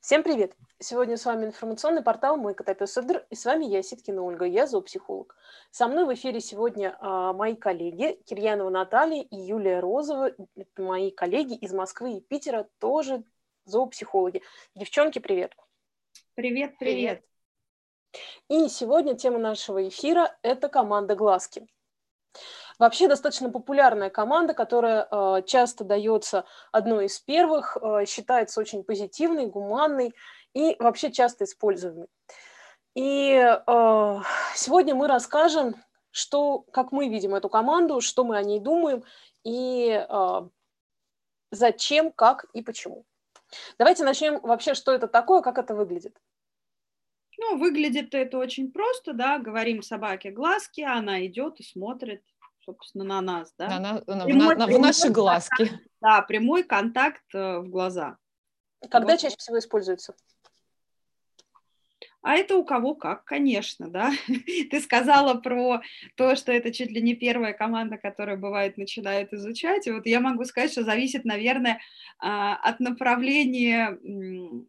Всем привет! Сегодня с вами информационный портал «Мой котопес Эдр», и с вами я, Ситкина Ольга, я зоопсихолог. Со мной в эфире сегодня а, мои коллеги Кирьянова Наталья и Юлия Розова, это мои коллеги из Москвы и Питера, тоже зоопсихологи. Девчонки, привет! Привет, привет! И сегодня тема нашего эфира – это команда «Глазки». Вообще достаточно популярная команда, которая э, часто дается одной из первых, э, считается очень позитивной, гуманной и вообще часто используемой. И э, сегодня мы расскажем, что, как мы видим эту команду, что мы о ней думаем и зачем, как и почему. Давайте начнем вообще, что это такое, как это выглядит. Ну, выглядит это очень просто, да, говорим собаке глазки, она идет и смотрит, собственно, на нас, да. На, на, прямой, на, на, в наши глазки. Контакт, да, прямой контакт э, в глаза. Когда вот. чаще всего используется? А это у кого как, конечно, да. Ты сказала про то, что это чуть ли не первая команда, которая бывает начинает изучать. И вот я могу сказать, что зависит, наверное, а, от направления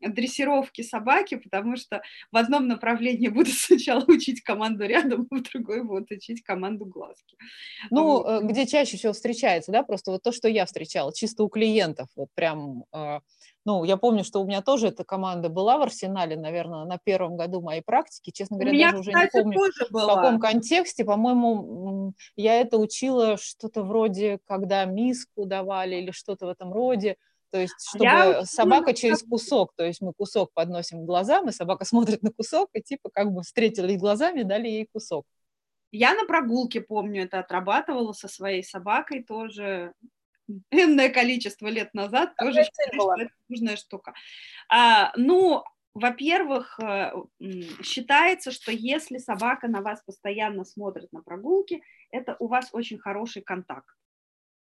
дрессировки собаки, потому что в одном направлении будут сначала учить команду рядом, а в другой будут учить команду глазки. Ну, вот. Э, где чаще всего встречается, да, просто вот то, что я встречала, чисто у клиентов, вот прям а, ну, я помню, что у меня тоже эта команда была в арсенале, наверное, на первом году моей практики. Честно говоря, меня, даже уже не помню, в каком контексте. По-моему, я это учила что-то вроде, когда миску давали или что-то в этом роде. То есть, чтобы я... собака через кусок, то есть мы кусок подносим к глазам, и собака смотрит на кусок, и типа как бы встретились глазами, дали ей кусок. Я на прогулке, помню, это отрабатывала со своей собакой тоже энное количество лет назад, Какая тоже считаю, что это нужная штука. А, ну, во-первых, э, считается, что если собака на вас постоянно смотрит на прогулке, это у вас очень хороший контакт.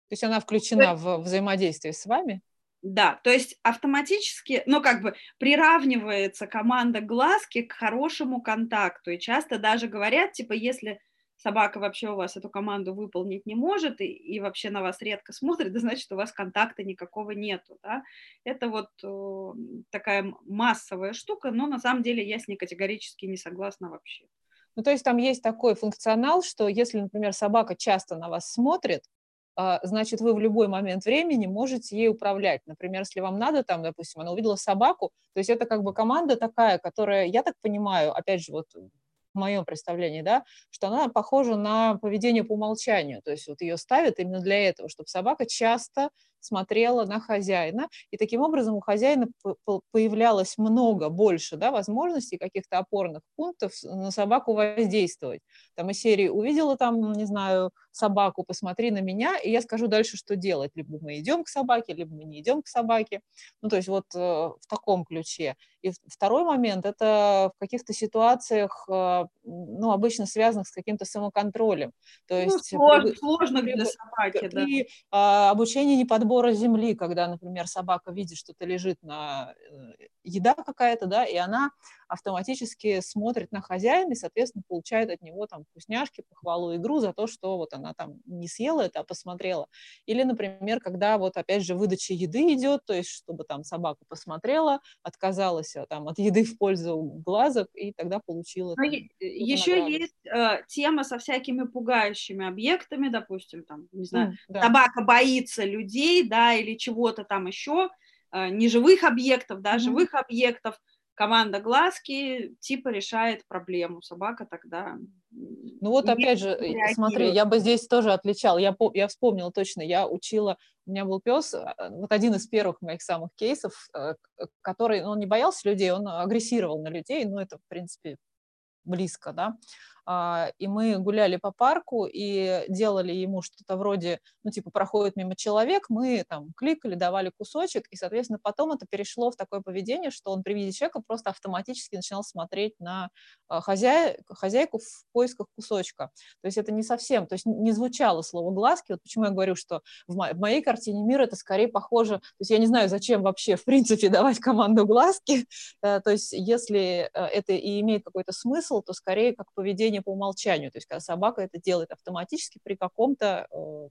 То есть она включена в взаимодействие с вами? Да, то есть автоматически, ну как бы приравнивается команда глазки к хорошему контакту. И часто даже говорят, типа, если собака вообще у вас эту команду выполнить не может и, и вообще на вас редко смотрит, да значит, у вас контакта никакого нету. Да? Это вот э, такая массовая штука, но на самом деле я с ней категорически не согласна вообще. Ну, то есть там есть такой функционал, что если, например, собака часто на вас смотрит, а, значит, вы в любой момент времени можете ей управлять. Например, если вам надо, там, допустим, она увидела собаку, то есть это как бы команда такая, которая, я так понимаю, опять же, вот в моем представлении, да, что она похожа на поведение по умолчанию. То есть вот ее ставят именно для этого, чтобы собака часто смотрела на хозяина, и таким образом у хозяина появлялось много, больше да, возможностей, каких-то опорных пунктов на собаку воздействовать. Там из серии увидела там, не знаю, собаку, посмотри на меня, и я скажу дальше, что делать. Либо мы идем к собаке, либо мы не идем к собаке. Ну, то есть вот э, в таком ключе. И второй момент – это в каких-то ситуациях, э, ну, обычно связанных с каким-то самоконтролем. То ну, есть ну, сложно, при, сложно для собаки, при да. А, обучении неподбора земли, когда, например, собака видит, что-то лежит на э, еда какая-то, да, и она автоматически смотрит на хозяина и, соответственно, получает от него там вкусняшки, похвалу, игру за то, что вот она там не съела это, а посмотрела. Или, например, когда вот опять же выдача еды идет, то есть чтобы там собака посмотрела, отказалась а, там от еды в пользу глазок и тогда получила. Там, еще награду. есть э, тема со всякими пугающими объектами, допустим, там, не знаю, mm, да. собака боится людей, да, или чего-то там еще, э, неживых объектов, да, mm-hmm. живых объектов, команда глазки типа решает проблему, собака тогда... Ну вот опять же, реагирует. смотри, я бы здесь тоже отличал, я, я вспомнила точно, я учила, у меня был пес, а, вот один из первых моих самых кейсов, э, который, ну, он не боялся людей, он агрессировал на людей, ну это, в принципе, близко, да, и мы гуляли по парку и делали ему что-то вроде, ну, типа, проходит мимо человек, мы там кликали, давали кусочек, и, соответственно, потом это перешло в такое поведение, что он при виде человека просто автоматически начинал смотреть на а, хозяй, хозяйку в поисках кусочка. То есть это не совсем, то есть не звучало слово «глазки», вот почему я говорю, что в, мо- в моей картине мира это скорее похоже, то есть я не знаю, зачем вообще, в принципе, давать команду «глазки», э, то есть если э, это и имеет какой-то смысл, то скорее как поведение поведение по умолчанию, то есть когда собака это делает автоматически при каком-то, э,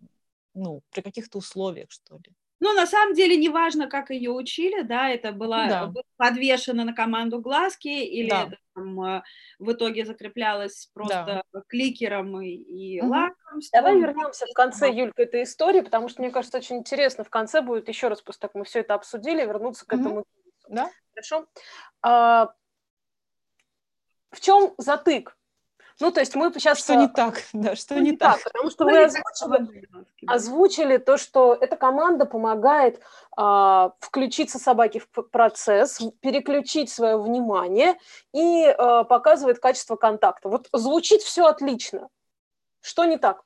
ну, при каких-то условиях, что ли. Ну, на самом деле, неважно, как ее учили, да, это была Да. подвешена на команду глазки, или Да. это там, э, в итоге закреплялось просто кликером и, и Мгм. лакомством. Давай вернемся в конце, Юль, к этой истории, потому что, мне кажется, очень интересно в конце будет еще раз, после того, как мы все это обсудили, вернуться к Мгм. этому. Да? Хорошо? А, в чем затык? Ну, то есть мы сейчас... Что не так, да, что ну, не так. Потому что Ну, вы озвучили, так озвучили то, что эта команда помогает а, включиться собаке в процесс, переключить свое внимание и а, показывает качество контакта. Вот звучит все отлично. Что не так?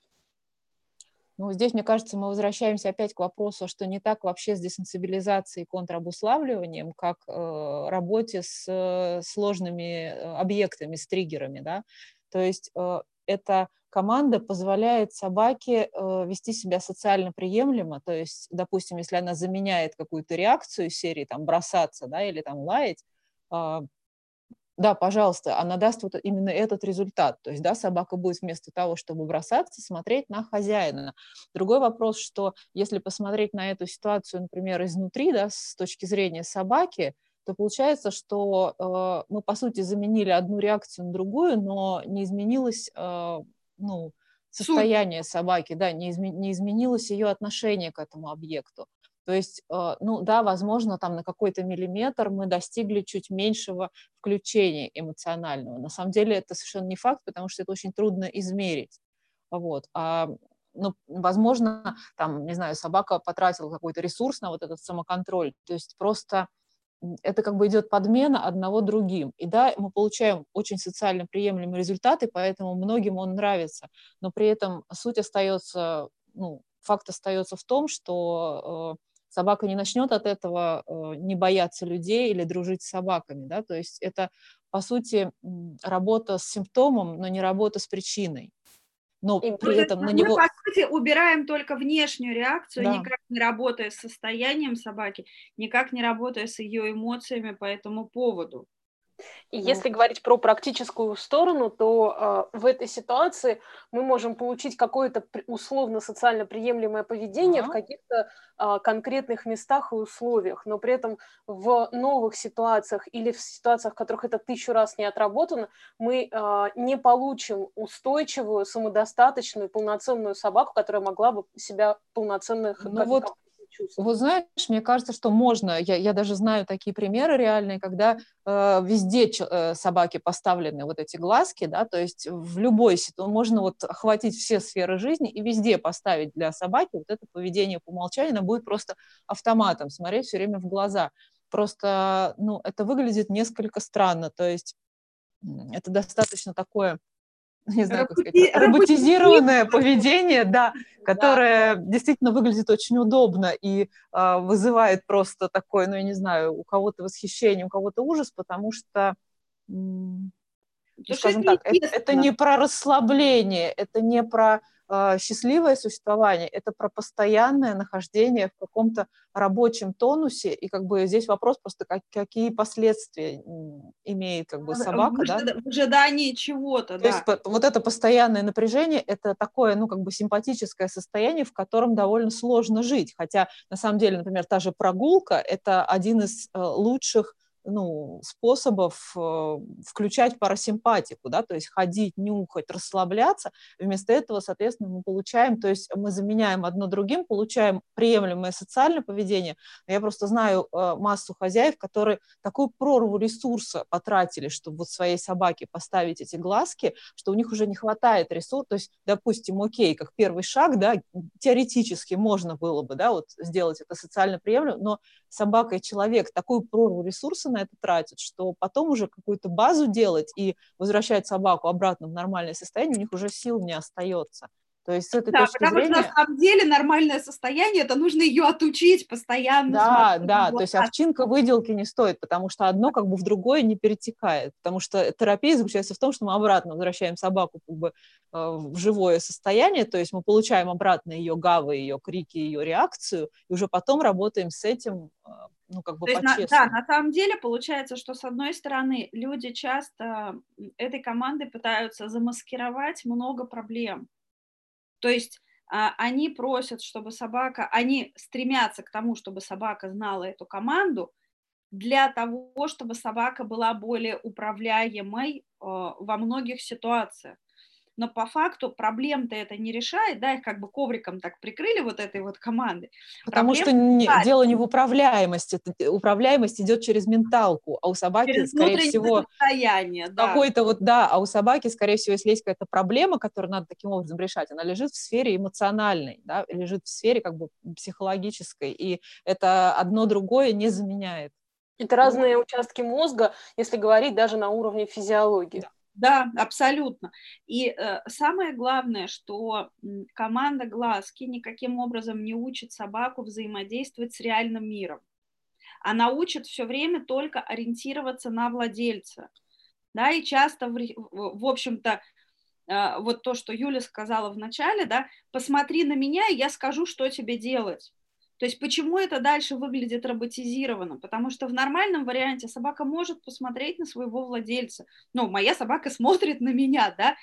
Ну, здесь, мне кажется, мы возвращаемся опять к вопросу, что не так вообще с десенсибилизацией и контрабуславливанием, как э, работе с э, сложными э, объектами, с триггерами, да. То есть э, эта команда позволяет собаке э, вести себя социально приемлемо, то есть, допустим, если она заменяет какую-то реакцию серии там бросаться, да, или там лаять, а, да, пожалуйста, она даст вот именно этот результат. То есть, да, собака будет вместо того, чтобы бросаться, смотреть на хозяина. Другой вопрос, что если посмотреть на эту ситуацию, например, изнутри, да, с точки зрения собаки, то получается, что э, мы, по сути, заменили одну реакцию на другую, но не изменилось э, ну, состояние собаки, да, не, изме- не изменилось ее отношение к этому объекту. То есть, э, ну да, возможно, там на какой-то миллиметр мы достигли чуть меньшего включения эмоционального. На самом деле это совершенно не факт, потому что это очень трудно измерить. Вот. А, ну, возможно, там, не знаю, собака потратила какой-то ресурс на вот этот самоконтроль. То есть просто это как бы идет подмена одного другим. И да, мы получаем очень социально приемлемые результаты, поэтому многим он нравится. Но при этом суть остается, ну, факт остается в том, что э, собака не начнет от этого э, не бояться людей или дружить с собаками, да, то есть это, по сути, работа с симптомом, но не работа с причиной. Но И при То этом на него... Мы, по сути, убираем только внешнюю реакцию, Да. никак не работая с состоянием собаки, никак не работая с ее эмоциями по этому поводу. И Ну. если говорить про практическую сторону, то э, в этой ситуации мы можем получить какое-то условно социально приемлемое поведение в Да. каких-то а, конкретных местах и условиях, но при этом в новых ситуациях или в ситуациях, в которых это тысячу раз не отработано, мы а, не получим устойчивую, самодостаточную, полноценную собаку, которая могла бы себя полноценно Ну вот чувствовать. Вот знаешь, мне кажется, что можно, я, я даже знаю такие примеры реальные, когда э, везде ч- э, собаки поставлены вот эти глазки, да, то есть в любой ситуации можно вот охватить все сферы жизни и везде поставить для собаки вот это поведение по умолчанию, она будет просто автоматом смотреть все время в глаза. Просто, ну, это выглядит несколько странно, то есть это достаточно такое, не знаю, как сказать, Роботи- роботизированное поведение, да, которое действительно выглядит очень удобно и а, вызывает просто такое, ну, я не знаю, у кого-то восхищение, у кого-то ужас, потому что, м, ну, скажем так, это, это не про расслабление, это не про счастливое существование, это про постоянное нахождение в каком-то рабочем тонусе, и как бы здесь вопрос просто, как, какие последствия имеет как бы собака, в, да, в ожидании чего-то, то да. есть вот это постоянное напряжение, это такое, ну, как бы симпатическое состояние, в котором довольно сложно жить. Хотя, на самом деле, например, та же прогулка – это один из э, лучших ну, способов э, включать парасимпатику, да, то есть ходить, нюхать, расслабляться. Вместо этого, соответственно, мы получаем, то есть мы заменяем одно другим, получаем приемлемое социальное поведение. Я просто знаю э, массу хозяев, которые такую прорву ресурса потратили, чтобы вот своей собаке поставить эти глазки, что у них уже не хватает ресурса. То есть, допустим, окей, как первый шаг, да, теоретически можно было бы, да, вот сделать это социально приемлемо, но собака и человек такую прорву ресурса на это тратят, что потом уже какую-то базу делать и возвращать собаку обратно в нормальное состояние, у них уже сил не остается. То есть с этой Да, точки потому зрения... что на самом деле нормальное состояние, это нужно ее отучить постоянно. Да, да, то есть овчинка выделки не стоит, потому что одно как бы в другое не перетекает, потому что терапия заключается в том, что мы обратно возвращаем собаку как бы э, в живое состояние, то есть мы получаем обратно ее гавы, ее крики, ее реакцию, и уже потом работаем с этим, э, ну как бы То есть, на- да, на самом деле получается, что с одной стороны люди часто этой командой пытаются замаскировать много проблем. То есть а, они просят, чтобы собака, они стремятся к тому, чтобы собака знала эту команду, для того, чтобы собака была более управляемой а, во многих ситуациях но по факту проблем-то это не решает, да, их как бы ковриком так прикрыли вот этой вот команды. Потому Проблем что не, дело не в управляемости, управляемость идет через менталку, а у собаки, через скорее всего, состояние, да. какой-то вот, да, а у собаки, скорее всего, если есть какая-то проблема, которую надо таким образом решать, она лежит в сфере эмоциональной, да, лежит в сфере как бы психологической, и это одно другое не заменяет. Это разные участки мозга, если говорить даже на уровне физиологии. Да. Да, абсолютно. И э, самое главное, что команда глазки никаким образом не учит собаку взаимодействовать с реальным миром. Она учит все время только ориентироваться на владельца. Да, и часто, в, в общем-то, э, вот то, что Юля сказала в начале, да, посмотри на меня, и я скажу, что тебе делать. То есть почему это дальше выглядит роботизированно? Потому что в нормальном варианте собака может посмотреть на своего владельца. Ну, моя собака смотрит на меня, да,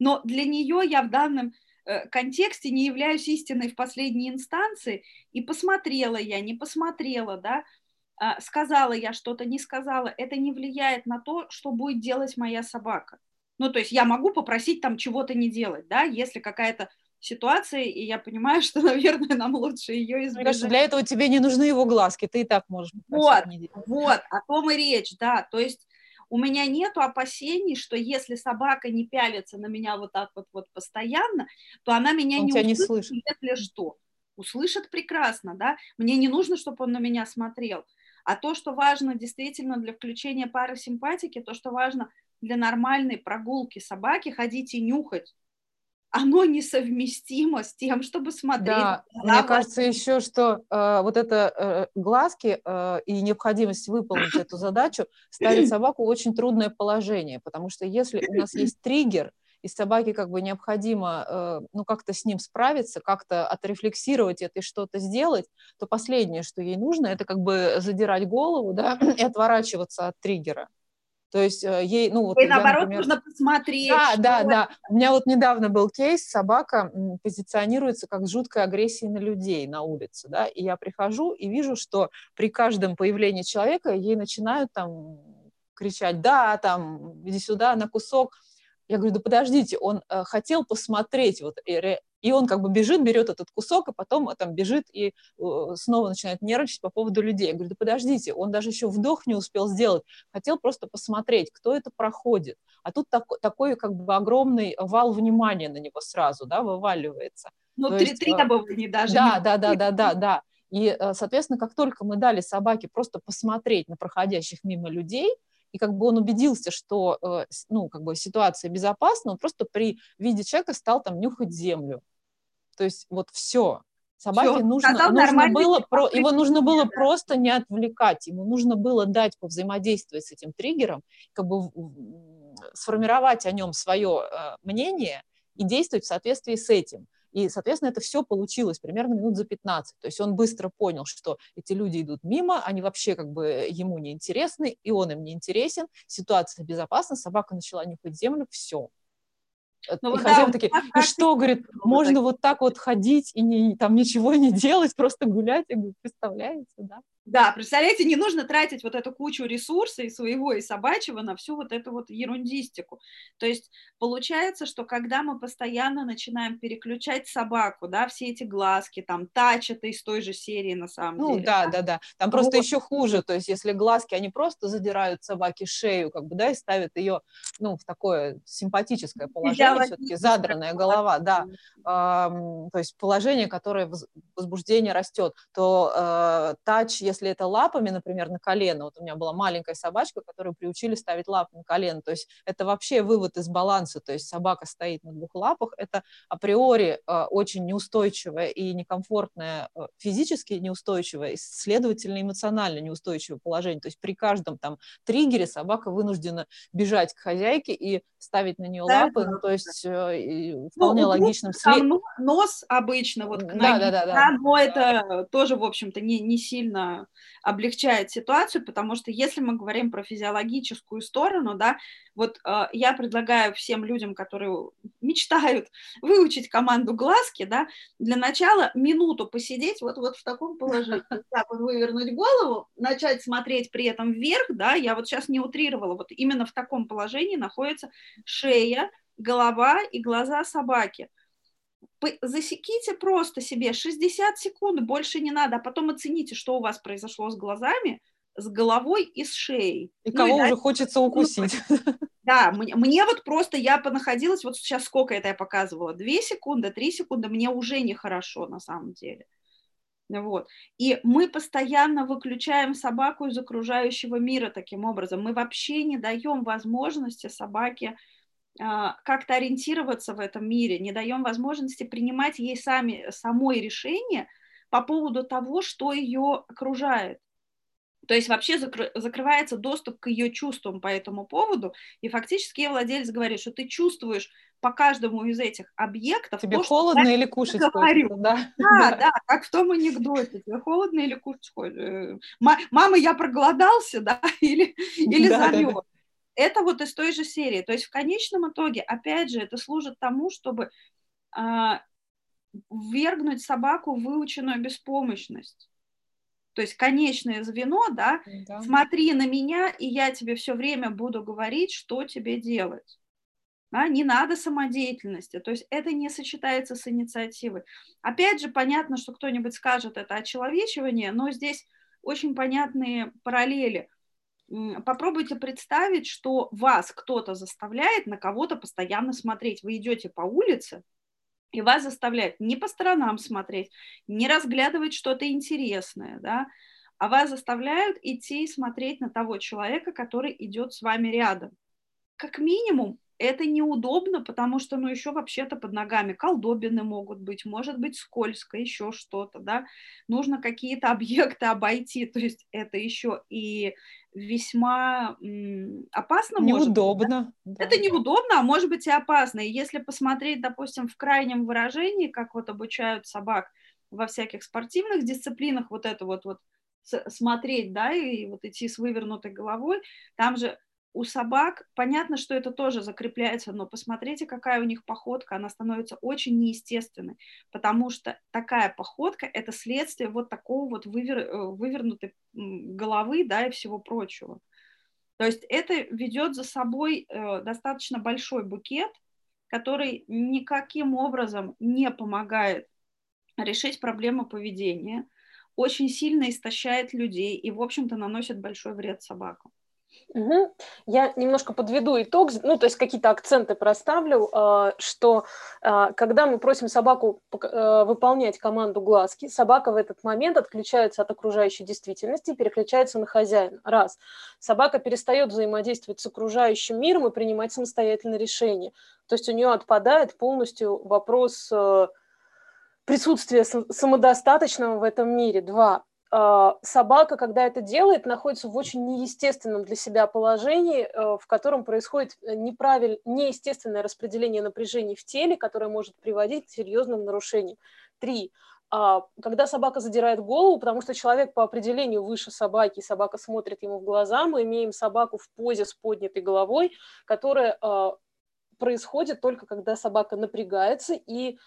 но для нее я в данном э, контексте не являюсь истиной в последней инстанции, и посмотрела я, не посмотрела, да, а, сказала я что-то, не сказала, это не влияет на то, что будет делать моя собака. Ну, то есть я могу попросить там чего-то не делать, да, если какая-то ситуации, и я понимаю, что, наверное, нам лучше ее избежать. Мне кажется, для этого тебе не нужны его глазки, ты и так можешь. Вот, вот, о том и речь, да, то есть у меня нет опасений, что если собака не пялится на меня вот так вот, вот постоянно, то она меня он не услышит, не слышит, если что. Услышит прекрасно, да, мне не нужно, чтобы он на меня смотрел. А то, что важно действительно для включения парасимпатики, то, что важно для нормальной прогулки собаки, ходить и нюхать, оно несовместимо с тем, чтобы смотреть. Да, мне кажется еще, что э, вот это э, глазки э, и необходимость выполнить эту задачу ставит собаку в очень трудное положение, потому что если у нас есть триггер, и собаке как бы необходимо э, ну как-то с ним справиться, как-то отрефлексировать это и что-то сделать, то последнее, что ей нужно, это как бы задирать голову, да, и отворачиваться от триггера. То есть э, ей, ну вот... И наоборот, например... нужно посмотреть. Да, да, да. У меня вот недавно был кейс, собака позиционируется как жуткая агрессия на людей на улице, да, и я прихожу и вижу, что при каждом появлении человека ей начинают там кричать, да, там, иди сюда на кусок, я говорю, да подождите, он э, хотел посмотреть, вот, и, и он как бы бежит, берет этот кусок, а потом э, там бежит и э, снова начинает нервничать по поводу людей. Я говорю, да подождите, он даже еще вдох не успел сделать, хотел просто посмотреть, кто это проходит. А тут так, такой как бы огромный вал внимания на него сразу, да, вываливается. Ну, три требований даже. Да, да, да, да, да, да. И, э, соответственно, как только мы дали собаке просто посмотреть на проходящих мимо людей, и как бы он убедился, что э, ну, как бы ситуация безопасна, он просто при виде человека стал там нюхать землю. То есть вот все. Собаке все. нужно, нужно было, про, его нужно было да. просто не отвлекать, ему нужно было дать повзаимодействовать с этим триггером, как бы сформировать о нем свое э, мнение и действовать в соответствии с этим. И, соответственно, это все получилось примерно минут за 15. То есть он быстро понял, что эти люди идут мимо, они вообще как бы ему не интересны, и он им не интересен, ситуация безопасна, собака начала нюхать землю, все. Ну, и хозяева да, такие, и что, говорит, можно вот так вот ходить и не, там ничего не делать, просто гулять? Я говорю, представляете, да? Да, представляете, не нужно тратить вот эту кучу ресурсов и своего, и собачьего на всю вот эту вот ерундистику. То есть получается, что когда мы постоянно начинаем переключать собаку, да, все эти глазки, там, тач это из той же серии на самом ну, деле. Ну, да, да, да. Там просто вот. еще хуже, то есть если глазки, они просто задирают собаке шею, как бы, да, и ставят ее, ну, в такое симпатическое положение, все-таки задранная голова, да, то есть положение, которое возбуждение растет, то э, тач, если если это лапами, например, на колено, вот у меня была маленькая собачка, которую приучили ставить лапы на колено, то есть это вообще вывод из баланса, то есть собака стоит на двух лапах, это априори э, очень неустойчивое и некомфортное, э, физически неустойчивое, и, следовательно, эмоционально неустойчивое положение, то есть при каждом там триггере собака вынуждена бежать к хозяйке и ставить на нее да, лапы, ну, то есть э, вполне ну, логичным следом. Нос обычно вот к ноге, да, да, да, да. но это тоже, в общем-то, не, не сильно облегчает ситуацию, потому что если мы говорим про физиологическую сторону, да, вот э, я предлагаю всем людям, которые мечтают выучить команду глазки, да, для начала минуту посидеть вот, вот в таком положении, так вот вывернуть голову, начать смотреть при этом вверх, да, я вот сейчас не утрировала, вот именно в таком положении находится шея, голова и глаза собаки засеките просто себе 60 секунд, больше не надо, а потом оцените, что у вас произошло с глазами, с головой и с шеей. И ну, кого и, уже да, хочется укусить. Да, мне, мне вот просто, я понаходилась, вот сейчас сколько это я показывала, 2 секунды, 3 секунды, мне уже нехорошо на самом деле. Вот. И мы постоянно выключаем собаку из окружающего мира таким образом. Мы вообще не даем возможности собаке как-то ориентироваться в этом мире, не даем возможности принимать ей сами, самой решение по поводу того, что ее окружает. То есть вообще закры- закрывается доступ к ее чувствам по этому поводу, и фактически владелец говорит, что ты чувствуешь по каждому из этих объектов. Тебе то, холодно что или кушать говорю. да? Да, да, как в том анекдоте. Тебе холодно или кушать хочется? Э, мама, я проголодался, да, или, или да, замерз. Да, да это вот из той же серии. То есть в конечном итоге, опять же, это служит тому, чтобы а, ввергнуть собаку в выученную беспомощность. То есть конечное звено, да, да, смотри на меня, и я тебе все время буду говорить, что тебе делать. Да, не надо самодеятельности, то есть это не сочетается с инициативой. Опять же, понятно, что кто-нибудь скажет это очеловечивание, но здесь очень понятные параллели попробуйте представить, что вас кто-то заставляет на кого-то постоянно смотреть. Вы идете по улице, и вас заставляют не по сторонам смотреть, не разглядывать что-то интересное, да, а вас заставляют идти и смотреть на того человека, который идет с вами рядом. Как минимум, это неудобно, потому что, ну, еще вообще-то под ногами колдобины могут быть, может быть скользко, еще что-то, да, нужно какие-то объекты обойти, то есть это еще и весьма опасно. Неудобно. Может быть, да? Это неудобно, а может быть и опасно. И если посмотреть, допустим, в крайнем выражении, как вот обучают собак во всяких спортивных дисциплинах, вот это вот, вот смотреть, да, и вот идти с вывернутой головой, там же у собак, понятно, что это тоже закрепляется, но посмотрите, какая у них походка, она становится очень неестественной, потому что такая походка – это следствие вот такого вот вывер, э, вывернутой головы, да, и всего прочего. То есть это ведет за собой э, достаточно большой букет, который никаким образом не помогает решить проблему поведения, очень сильно истощает людей и, в общем-то, наносит большой вред собакам. Угу. Я немножко подведу итог, ну, то есть какие-то акценты проставлю, а, что а, когда мы просим собаку э, выполнять команду глазки, собака в этот момент отключается от окружающей действительности и переключается на хозяина. Раз. Собака перестает взаимодействовать с окружающим миром и принимать самостоятельные решения. То есть у нее отпадает полностью вопрос э, присутствия самодостаточного в этом мире. Два. А, собака, когда это делает, находится в очень неестественном для себя положении, э, в котором происходит неправиль... неестественное распределение напряжений в теле, которое может приводить к серьезным нарушениям. Три. А, когда собака задирает голову, потому что человек по определению выше собаки, собака смотрит ему в глаза, мы имеем собаку в позе с поднятой головой, которая а, происходит только когда собака напрягается и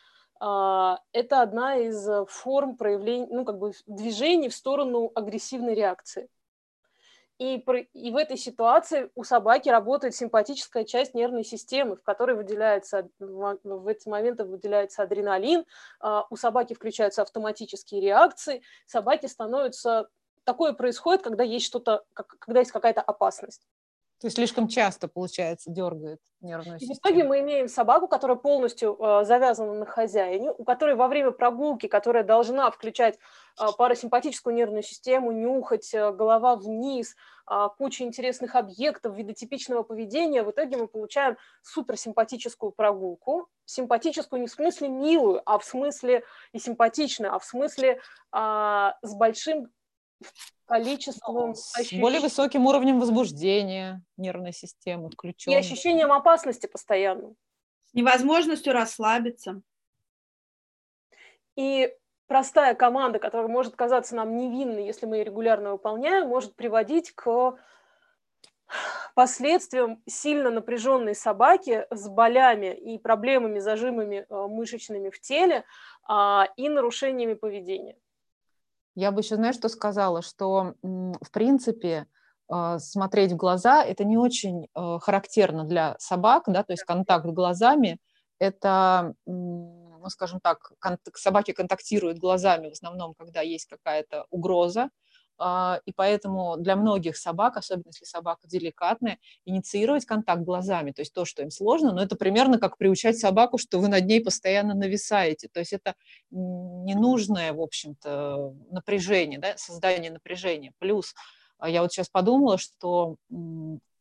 это одна из э, форм проявления, ну, как бы движений в сторону агрессивной реакции. И, и в этой ситуации у собаки работает симпатическая часть нервной системы, в которой выделяется, в эти моменты выделяется адреналин, а, у собаки включаются автоматические реакции, собаки становятся... Такое происходит, когда есть что-то, когда есть какая-то опасность. То есть слишком часто, получается, дергает нервную систему. В итоге мы имеем собаку, которая полностью э, завязана на хозяине, у которой во время прогулки, которая должна включать э, парасимпатическую нервную систему, нюхать, э, голова вниз, э, куча интересных объектов, вида типичного поведения, в итоге мы получаем суперсимпатическую прогулку. Симпатическую не в смысле милую, а в смысле и симпатичную, а в смысле э, с большим количеством с ощущ... более высоким уровнем возбуждения нервной системы, включенной. И ощущением опасности постоянно. С невозможностью расслабиться. И простая команда, которая может казаться нам невинной, если мы ее регулярно выполняем, может приводить к последствиям сильно напряженной собаки с болями и проблемами, зажимами э, мышечными в теле а, и нарушениями поведения. Я бы еще, знаешь, что сказала, что, в принципе, э, смотреть в глаза – это не очень э, характерно для собак, да, то есть контакт глазами – это, ну, скажем так, собаки контактируют глазами в основном, когда есть какая-то угроза, а, и поэтому для многих собак, особенно если собака деликатная, инициировать контакт глазами, то есть то, что им сложно, но это примерно как приучать собаку, что вы над ней постоянно нависаете, то есть это ненужное, в общем-то, напряжение, да, создание напряжения. Плюс а, я вот сейчас подумала, что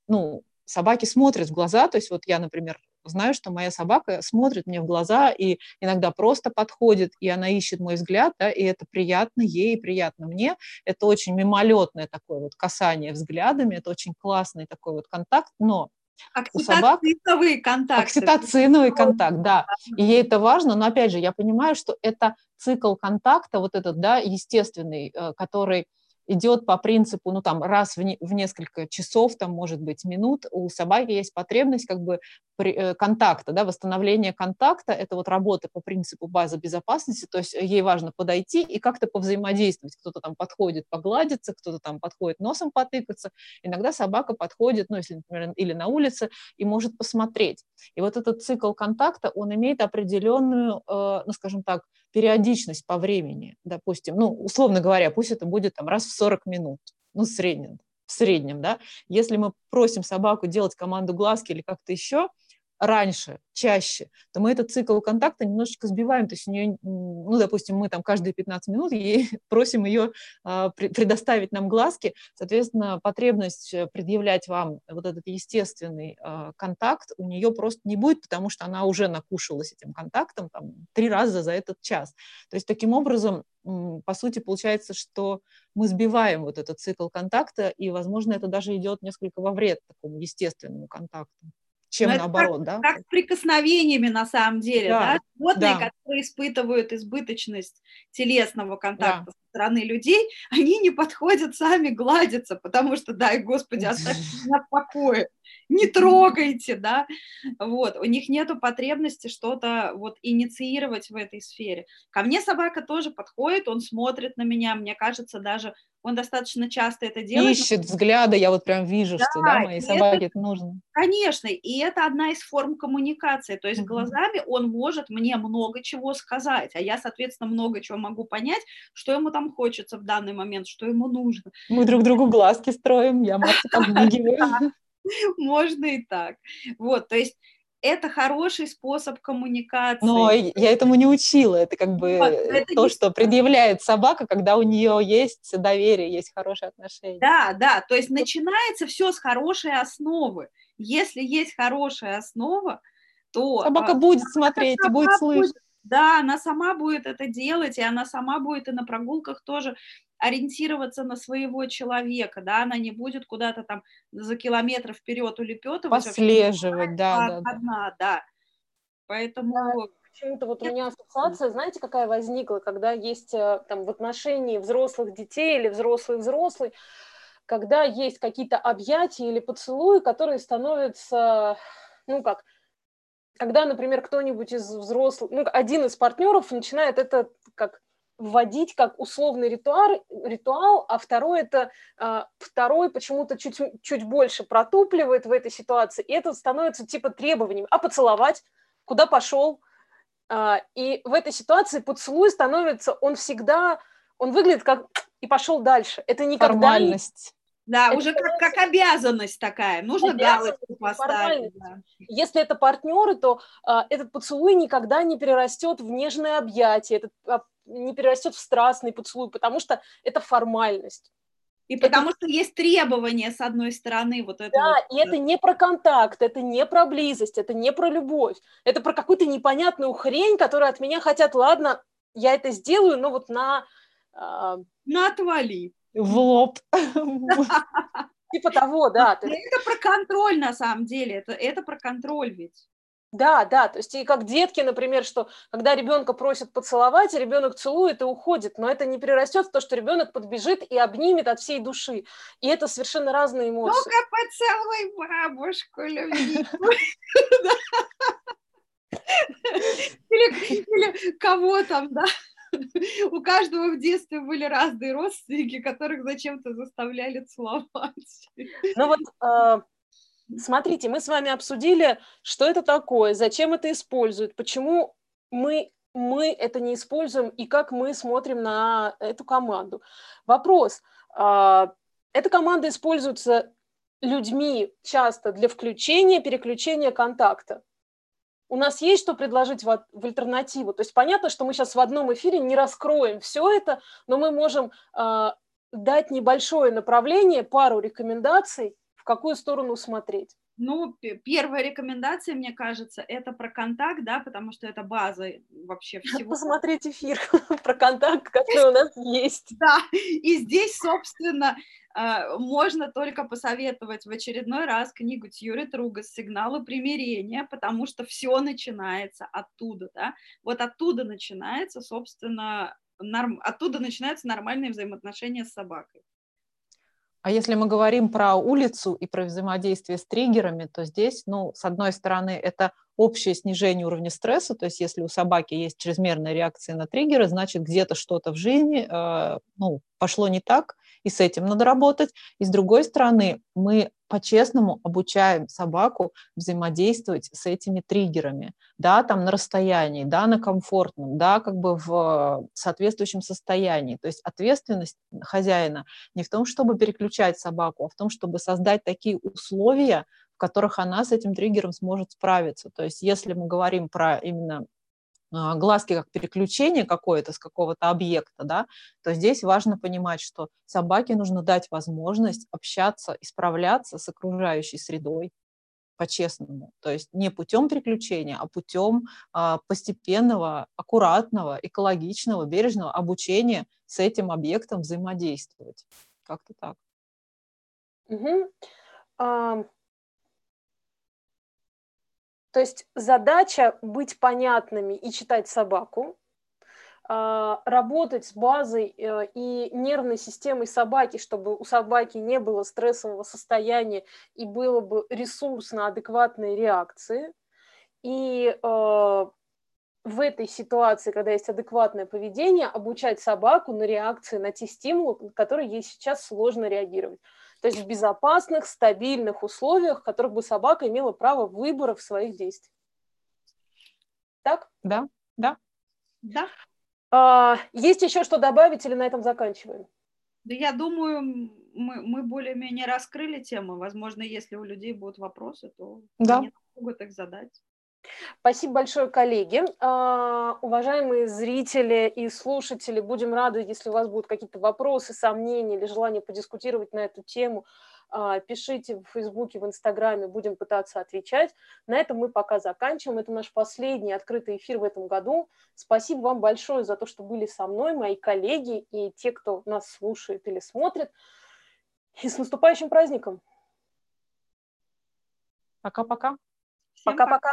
ну, собаки смотрят в глаза, то есть вот я, например, знаю, что моя собака смотрит мне в глаза и иногда просто подходит, и она ищет мой взгляд, да, и это приятно ей, приятно мне. Это очень мимолетное такое вот касание взглядами, это очень классный такой вот контакт, но Окситоциновый собак... контакт. Окситоциновый контакт, да. И ей это важно, но опять же, я понимаю, что это цикл контакта, вот этот, да, естественный, э, который идет по принципу, ну, там, раз в, не, в несколько часов, там, может быть, минут, у собаки есть потребность как бы контакта, да, восстановление контакта, это вот работа по принципу базы безопасности, то есть ей важно подойти и как-то повзаимодействовать. Кто-то там подходит погладиться, кто-то там подходит носом потыкаться. Иногда собака подходит, ну, если, например, или на улице, и может посмотреть. И вот этот цикл контакта, он имеет определенную, э, ну, скажем так, периодичность по времени, допустим, ну, условно говоря, пусть это будет там раз в 40 минут, ну, в среднем, в среднем, да, если мы просим собаку делать команду глазки или как-то еще, раньше, чаще, то мы этот цикл контакта немножечко сбиваем. То есть у нее, ну, допустим, мы там каждые 15 минут ей просим ее а, предоставить нам глазки. Соответственно, потребность э, предъявлять вам вот этот естественный а, контакт у нее просто не будет, потому что она уже накушалась этим контактом там, три раза за этот час. То есть таким образом по сути, получается, что мы сбиваем вот этот цикл контакта, и, возможно, это даже идет несколько во вред такому естественному контакту чем Но наоборот, как, да? Как прикосновениями на самом деле, да? да? Животные, да. которые испытывают избыточность телесного контакта да. со стороны людей, они не подходят сами гладиться, потому что, дай Господи, оставьте меня в покое не трогайте, да, вот, у них нету потребности что-то вот инициировать в этой сфере. Ко мне собака тоже подходит, он смотрит на меня, мне кажется, даже он достаточно часто это делает. Ищет взгляды, я вот прям вижу, да, что, да, моей собаке это, это нужно. Конечно, и это одна из форм коммуникации, то есть uh-huh. глазами он может мне много чего сказать, а я, соответственно, много чего могу понять, что ему там хочется в данный момент, что ему нужно. Мы друг другу глазки строим, я Марте подмигиваю. Можно и так. Вот, то есть это хороший способ коммуникации. Но я этому не учила. Это как бы это то, что предъявляет собака, когда у нее есть доверие, есть хорошие отношения. Да, да. То есть начинается все с хорошей основы. Если есть хорошая основа, то собака а, будет смотреть и будет слышать. Да, она сама будет это делать, и она сама будет и на прогулках тоже ориентироваться на своего человека, да, она не будет куда-то там за километр вперед улепетывать. Послеживать, да, да, одна, да. да. Поэтому... Да. Почему-то вот у меня ассоциация, знаете, какая возникла, когда есть э, там в отношении взрослых детей или взрослый-взрослый, когда есть какие-то объятия или поцелуи, которые становятся, ну как, когда, например, кто-нибудь из взрослых, ну, один из партнеров начинает это как вводить как условный ритуал, ритуал а второй это а, второй почему-то чуть, чуть больше протупливает в этой ситуации, и это становится типа требованием, а поцеловать, куда пошел, а, и в этой ситуации поцелуй становится, он всегда, он выглядит как и пошел дальше, это никогда Формальность. Да, это уже как, как обязанность такая, нужно галочку поставить. Да. Если это партнеры, то а, этот поцелуй никогда не перерастет в нежное объятие, этот не перерастет в страстный поцелуй, потому что это формальность. И это... потому что есть требования с одной стороны вот это. Да, вот. и это не про контакт, это не про близость, это не про любовь, это про какую-то непонятную хрень, которую от меня хотят, ладно, я это сделаю, но вот на... Э... На отвали в лоб. Типа того, да. Это про контроль на самом деле, это, это про контроль ведь. Да, да, то есть и как детки, например, что когда ребенка просят поцеловать, ребенок целует и уходит, но это не перерастет в то, что ребенок подбежит и обнимет от всей души. И это совершенно разные эмоции. Ну-ка, поцелуй бабушку любимую. Или кого там, да? У каждого в детстве были разные родственники, которых зачем-то заставляли целовать. Ну вот а, Смотрите, мы с вами обсудили, что это такое, зачем это используют, почему мы, мы это не используем и как мы смотрим на эту команду. Вопрос. А, эта команда используется людьми часто для включения, переключения контакта. У нас есть что предложить в, в альтернативу. То есть понятно, что мы сейчас в одном эфире не раскроем все это, но мы можем э, дать небольшое направление, пару рекомендаций, в какую сторону смотреть? Ну, первая рекомендация, мне кажется, это про контакт, да, потому что это база вообще всего. Посмотреть эфир про контакт, который у нас есть. Да, и здесь, собственно, а, можно только посоветовать в очередной раз книгу Тьюри Тругас «Сигналы примирения», потому что все начинается оттуда, да, вот оттуда начинается, собственно, норм... оттуда начинаются нормальные взаимоотношения с собакой. А если мы говорим про улицу и про взаимодействие с триггерами, то здесь, ну, с одной стороны, это общее снижение уровня стресса, то есть если у собаки есть чрезмерная реакция на триггеры, значит, где-то что-то в жизни э, ну, пошло не так, и с этим надо работать. И с другой стороны, мы по-честному обучаем собаку взаимодействовать с этими триггерами, да, там на расстоянии, да, на комфортном, да, как бы в соответствующем состоянии. То есть ответственность хозяина не в том, чтобы переключать собаку, а в том, чтобы создать такие условия, в которых она с этим триггером сможет справиться. То есть если мы говорим про именно глазки как переключение какое-то с какого-то объекта, да, то здесь важно понимать, что собаке нужно дать возможность общаться и справляться с окружающей средой по-честному. То есть не путем переключения, а путем а, постепенного, аккуратного, экологичного, бережного обучения с этим объектом взаимодействовать. Как-то так. Угу. То есть задача быть понятными и читать собаку, а, работать с базой э, и нервной системой собаки, чтобы у собаки не было стрессового состояния и было бы ресурс на адекватные реакции. И э, в этой ситуации, когда есть адекватное поведение, обучать собаку на реакции на те стимулы, на которые ей сейчас сложно реагировать. То есть в безопасных, стабильных условиях, в которых бы собака имела право выбора в своих действиях. Так? Да, да. Да. А, есть еще что добавить или на этом заканчиваем? Да я думаю, мы, мы более-менее раскрыли тему. Возможно, если у людей будут вопросы, то да. они могут их задать. Спасибо большое, коллеги. А, уважаемые зрители и слушатели, будем рады, если у вас будут какие-то вопросы, сомнения или желание подискутировать на эту тему. А, пишите в Фейсбуке, в Инстаграме, будем пытаться отвечать. На этом мы пока заканчиваем. Это наш последний открытый эфир в этом году. Спасибо вам большое за то, что были со мной, мои коллеги и те, кто нас слушает или смотрит. И с наступающим праздником! Пока-пока! Пока-пока!